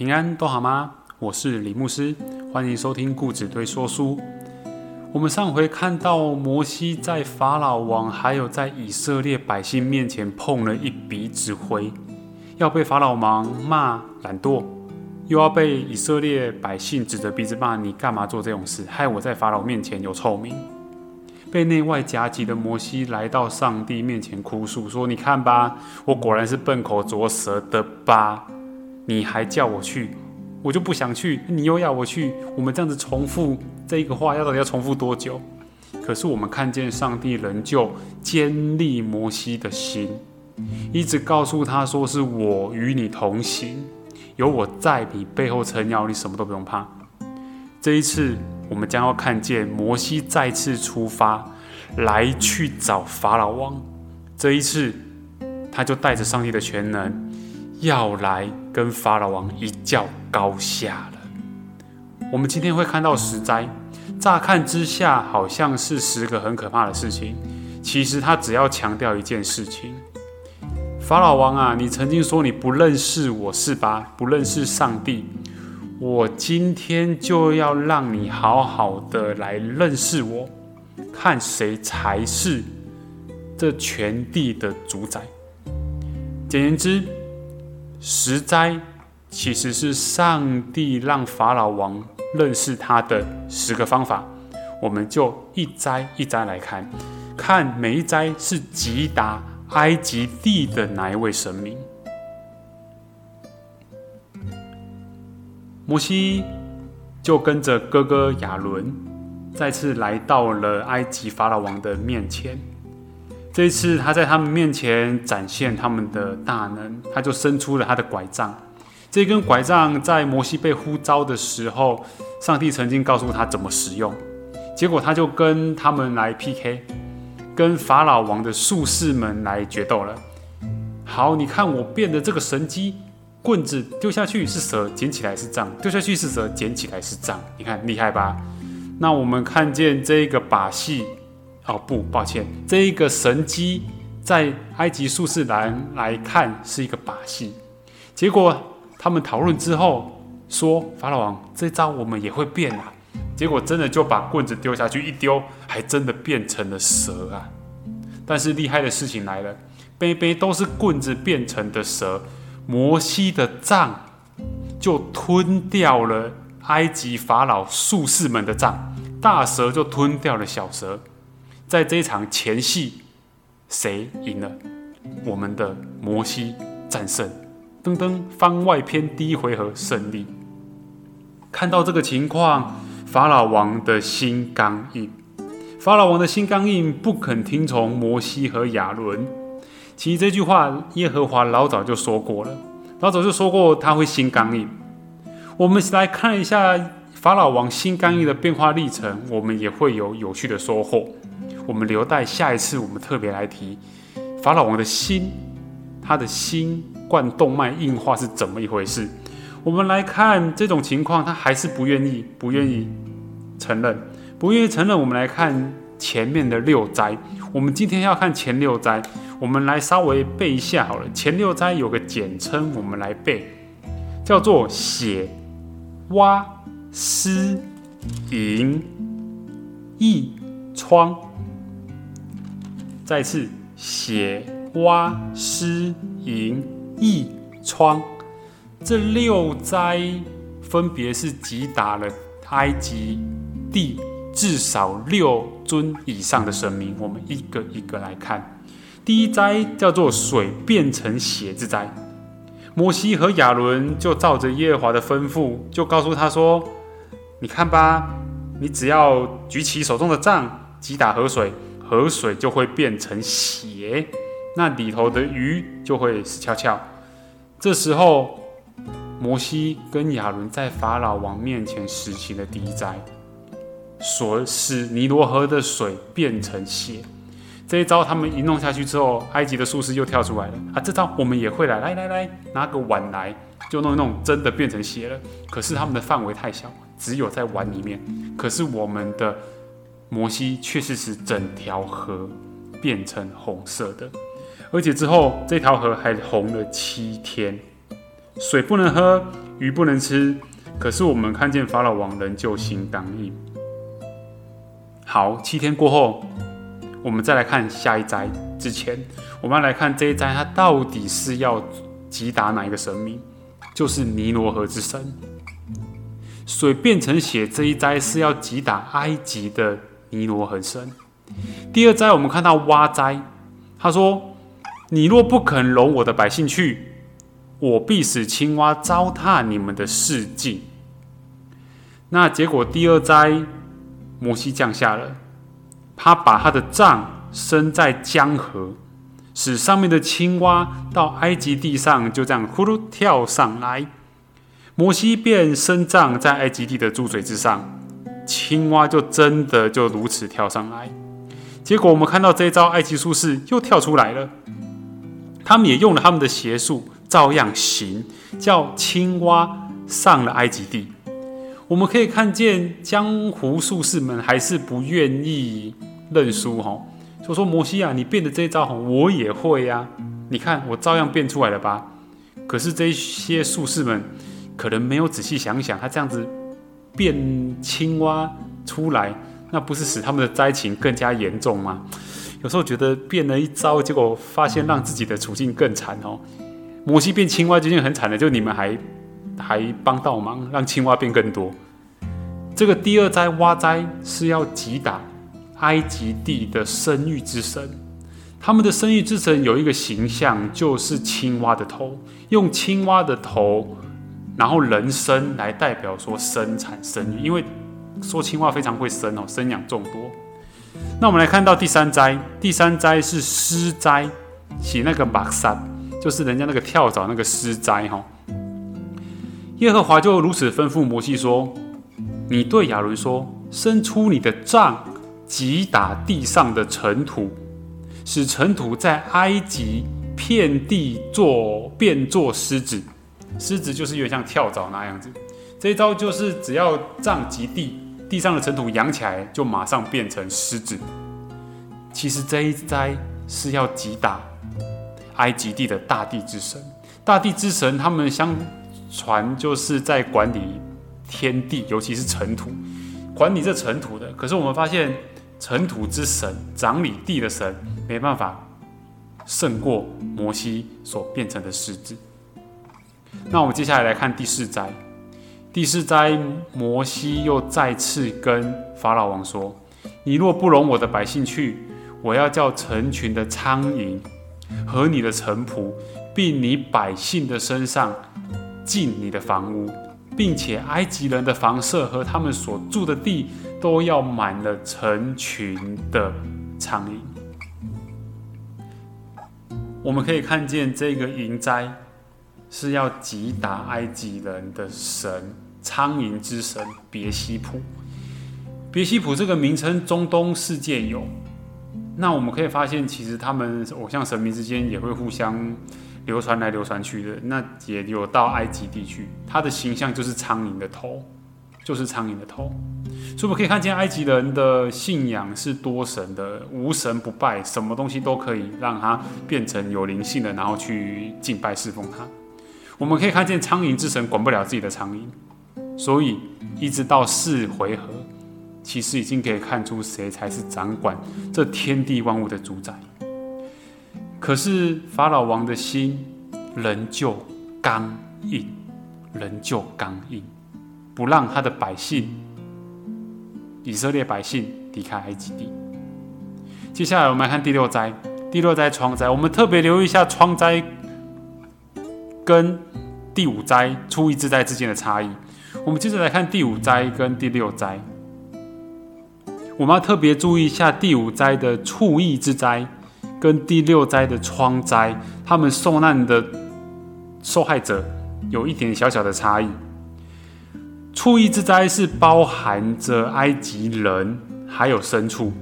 平安都好吗？我是李牧师，欢迎收听故子堆说书。我们上回看到摩西在法老王还有在以色列百姓面前碰了一鼻子灰，要被法老王骂懒惰，又要被以色列百姓指着鼻子骂你干嘛做这种事，害我在法老面前有臭名。被内外夹击的摩西来到上帝面前哭诉说：“你看吧，我果然是笨口拙舌的吧？你还叫我去，我就不想去。你又要我去，我们这样子重复这一个话，要到底要重复多久？可是我们看见上帝仍旧坚立摩西的心，一直告诉他说：是我与你同行，有我在你背后撑腰，你什么都不用怕。这一次。”我们将要看见摩西再次出发，来去找法老王。这一次，他就带着上帝的全能，要来跟法老王一较高下了。我们今天会看到十灾，乍看之下好像是十个很可怕的事情，其实他只要强调一件事情：法老王啊，你曾经说你不认识我是吧？不认识上帝。我今天就要让你好好的来认识我，看谁才是这全地的主宰。简言之，十灾其实是上帝让法老王认识他的十个方法。我们就一灾一灾来看，看每一灾是击打埃及地的哪一位神明。摩西就跟着哥哥亚伦，再次来到了埃及法老王的面前。这一次，他在他们面前展现他们的大能，他就伸出了他的拐杖。这根拐杖在摩西被呼召的时候，上帝曾经告诉他怎么使用。结果，他就跟他们来 PK，跟法老王的术士们来决斗了。好，你看我变的这个神机。棍子丢下去是蛇，捡起来是杖；丢下去是蛇，捡起来是杖。你看厉害吧？那我们看见这个把戏，哦不，抱歉，这一个神机在埃及术士来来看是一个把戏。结果他们讨论之后说：“法老王，这招我们也会变啊！”结果真的就把棍子丢下去一丢，还真的变成了蛇啊！但是厉害的事情来了，杯杯都是棍子变成的蛇。摩西的杖就吞掉了埃及法老术士们的杖，大蛇就吞掉了小蛇。在这一场前戏，谁赢了？我们的摩西战胜。噔噔，番外篇第一回合胜利。看到这个情况，法老王的心刚硬。法老王的心刚硬，不肯听从摩西和亚伦。其实这句话，耶和华老早就说过了，老早就说过他会心刚硬。我们来看一下法老王心刚硬的变化历程，我们也会有有趣的收获。我们留待下一次，我们特别来提法老王的心，他的心冠动脉硬化是怎么一回事。我们来看这种情况，他还是不愿意，不愿意承认，不愿意承认。我们来看前面的六灾，我们今天要看前六灾。我们来稍微背一下好了，前六灾有个简称，我们来背，叫做血、蛙、湿、淫、翳、疮。再次，血、蛙、湿、淫、翳、疮，这六灾分别是击打了埃及地至少六尊以上的神明。我们一个一个来看。第一灾叫做水变成血之灾，摩西和亚伦就照着耶和华的吩咐，就告诉他说：“你看吧，你只要举起手中的杖，击打河水，河水就会变成血，那里头的鱼就会死翘翘。”这时候，摩西跟亚伦在法老王面前实行了第一灾，所使尼罗河的水变成血。这一招他们一弄下去之后，埃及的术士又跳出来了啊！这招我们也会来，来来来，拿个碗来，就弄一弄，真的变成血了。可是他们的范围太小，只有在碗里面。可是我们的摩西确实使整条河变成红色的，而且之后这条河还红了七天，水不能喝，鱼不能吃，可是我们看见法老王仍旧心刚硬。好，七天过后，我们再来看下一灾。之前，我们要来看这一灾，它到底是要击打哪一个神明？就是尼罗河之神。水变成血这一灾是要击打埃及的尼罗河神。第二灾，我们看到蛙灾，他说：“你若不肯容我的百姓去，我必使青蛙糟蹋你们的世境。”那结果第二灾，摩西降下了，他把他的杖伸在江河，使上面的青蛙到埃及地上就这样呼噜跳上来。摩西便伸杖在埃及地的注水之上，青蛙就真的就如此跳上来。结果我们看到这一招，埃及术士又跳出来了。他们也用了他们的邪术，照样行，叫青蛙上了埃及地。我们可以看见江湖术士们还是不愿意认输哈，就说摩西啊，你变的这一招哈，我也会呀。你看我照样变出来了吧？可是这些术士们可能没有仔细想想，他这样子变青蛙出来。那不是使他们的灾情更加严重吗？有时候觉得变了一招，结果发现让自己的处境更惨哦。摩西变青蛙就已经很惨了，就你们还还帮倒忙，让青蛙变更多。这个第二灾蛙灾是要击打埃及地的生育之神，他们的生育之神有一个形象，就是青蛙的头，用青蛙的头，然后人身来代表说生产生育，因为。说青蛙非常会生哦，生养众多。那我们来看到第三灾，第三灾是狮灾，写那个马萨，就是人家那个跳蚤那个狮灾哈。耶和华就如此吩咐摩西说：“你对亚伦说，伸出你的杖，击打地上的尘土，使尘土在埃及遍地做变作狮子。狮子就是有点像跳蚤那样子。这一招就是只要杖及地。”地上的尘土扬起来，就马上变成狮子。其实这一灾是要击打埃及地的大地之神。大地之神他们相传就是在管理天地，尤其是尘土，管理这尘土的。可是我们发现，尘土之神掌理地的神没办法胜过摩西所变成的狮子。那我们接下来来看第四灾。第四灾，摩西又再次跟法老王说：“你若不容我的百姓去，我要叫成群的苍蝇和你的臣仆，并你百姓的身上进你的房屋，并且埃及人的房舍和他们所住的地都要满了成群的苍蝇。”我们可以看见这个蝇灾。是要击打埃及人的神苍蝇之神别西卜。别西卜这个名称，中东世界有。那我们可以发现，其实他们偶像神明之间也会互相流传来流传去的。那也有到埃及地区，它的形象就是苍蝇的头，就是苍蝇的头。所以我们可以看见，埃及人的信仰是多神的，无神不拜，什么东西都可以让它变成有灵性的，然后去敬拜侍奉它。我们可以看见苍蝇之神管不了自己的苍蝇，所以一直到四回合，其实已经可以看出谁才是掌管这天地万物的主宰。可是法老王的心仍旧刚硬，仍旧刚硬，不让他的百姓以色列百姓离开埃及地。接下来我们来看第六灾，第六灾疮灾，我们特别留意一下疮灾。跟第五灾初一之灾之间的差异，我们接着来看第五灾跟第六灾。我们要特别注意一下第五灾的畜疫之灾跟第六灾的疮灾，他们受难的受害者有一点小小的差异。畜疫之灾是包含着埃及人还有牲畜。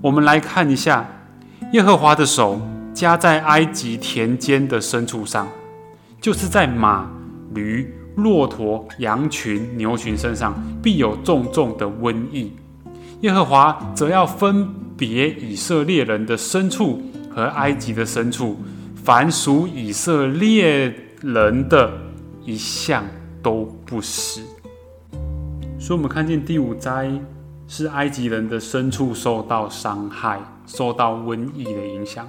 我们来看一下，耶和华的手加在埃及田间的牲畜上。就是在马、驴、骆驼、羊群、牛群身上必有重重的瘟疫。耶和华则要分别以色列人的牲畜和埃及的牲畜，凡属以色列人的，一项都不死。所以，我们看见第五灾是埃及人的牲畜受到伤害，受到瘟疫的影响。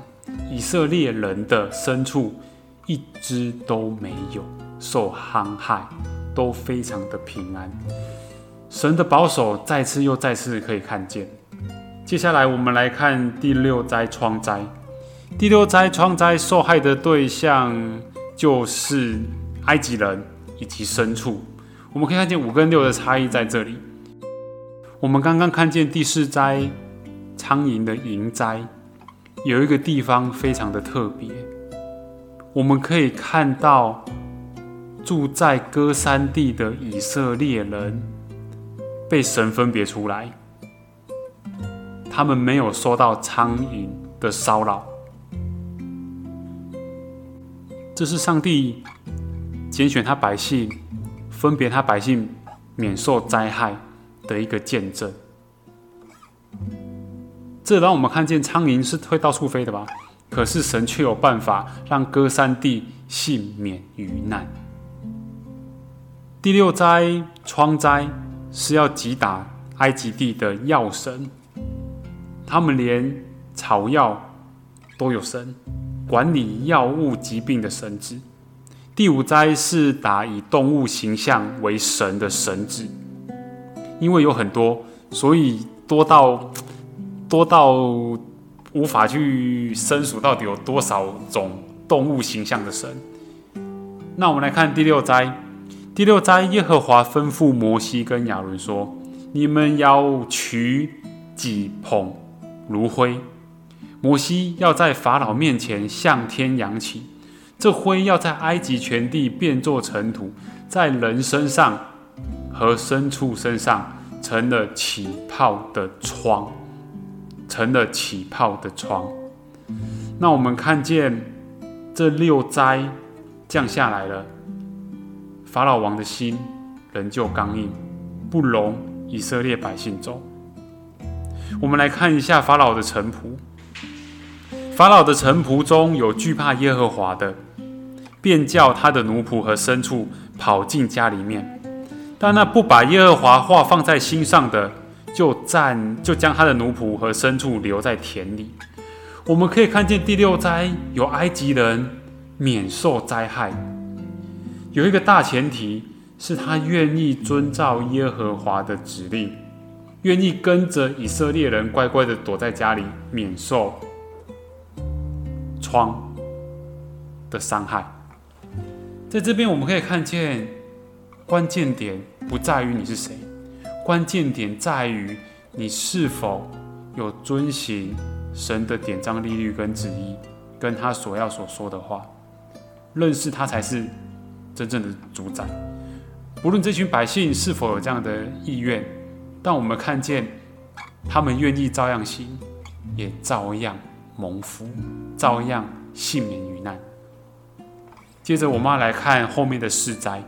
以色列人的牲畜一只都没有受伤害，都非常的平安。神的保守再次又再次可以看见。接下来，我们来看第六灾疮灾。第六灾疮灾受害的对象就是埃及人以及牲畜。我们可以看见五跟六的差异在这里。我们刚刚看见第四灾苍蝇的蝇灾，有一个地方非常的特别。我们可以看到住在歌山地的以色列人被神分别出来，他们没有受到苍蝇的骚扰。这是上帝拣选他百姓。分别他百姓免受灾害的一个见证，这让我们看见苍蝇是会到处飞的吧？可是神却有办法让歌山地幸免于难。第六灾疮灾是要击打埃及地的药神，他们连草药都有神，管理药物疾病的神子。第五灾是打以动物形象为神的神子，因为有很多，所以多到多到无法去申数到底有多少种动物形象的神。那我们来看第六灾，第六灾，耶和华吩咐摩西跟亚伦说：“你们要取几捧炉灰，摩西要在法老面前向天扬起。”这灰要在埃及全地变作尘土，在人身上和牲畜身上成了起泡的疮，成了起泡的疮。那我们看见这六灾降下来了，法老王的心仍旧刚硬，不容以色列百姓走。我们来看一下法老的臣仆，法老的臣仆中有惧怕耶和华的。便叫他的奴仆和牲畜跑进家里面，但那不把耶和华话放在心上的，就暂就将他的奴仆和牲畜留在田里。我们可以看见第六灾有埃及人免受灾害，有一个大前提是他愿意遵照耶和华的指令，愿意跟着以色列人乖乖的躲在家里，免受疮的伤害。在这边我们可以看见，关键点不在于你是谁，关键点在于你是否有遵行神的典章、利率跟旨意，跟他所要所说的话，认识他才是真正的主宰。不论这群百姓是否有这样的意愿，但我们看见他们愿意照样行，也照样蒙福，照样幸免于难。接着，我们要来看后面的世灾，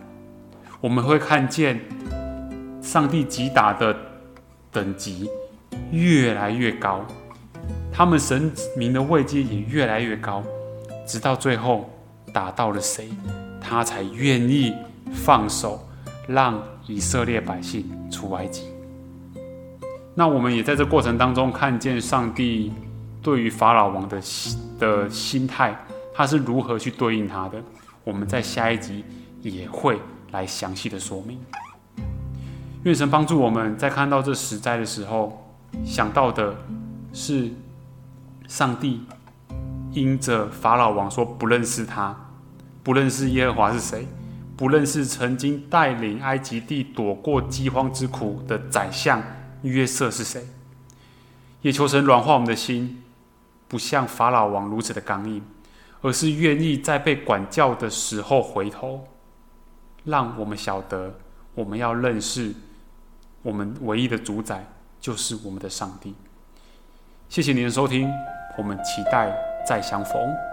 我们会看见上帝击打的等级越来越高，他们神明的位阶也越来越高，直到最后打到了谁，他才愿意放手让以色列百姓出埃及。那我们也在这过程当中看见上帝对于法老王的心的心态，他是如何去对应他的。我们在下一集也会来详细的说明。愿神帮助我们在看到这实在的时候，想到的是上帝因着法老王说不认识他，不认识耶和华是谁，不认识曾经带领埃及地躲过饥荒之苦的宰相约瑟是谁，也求神软化我们的心，不像法老王如此的刚硬。而是愿意在被管教的时候回头，让我们晓得，我们要认识我们唯一的主宰就是我们的上帝。谢谢您的收听，我们期待再相逢。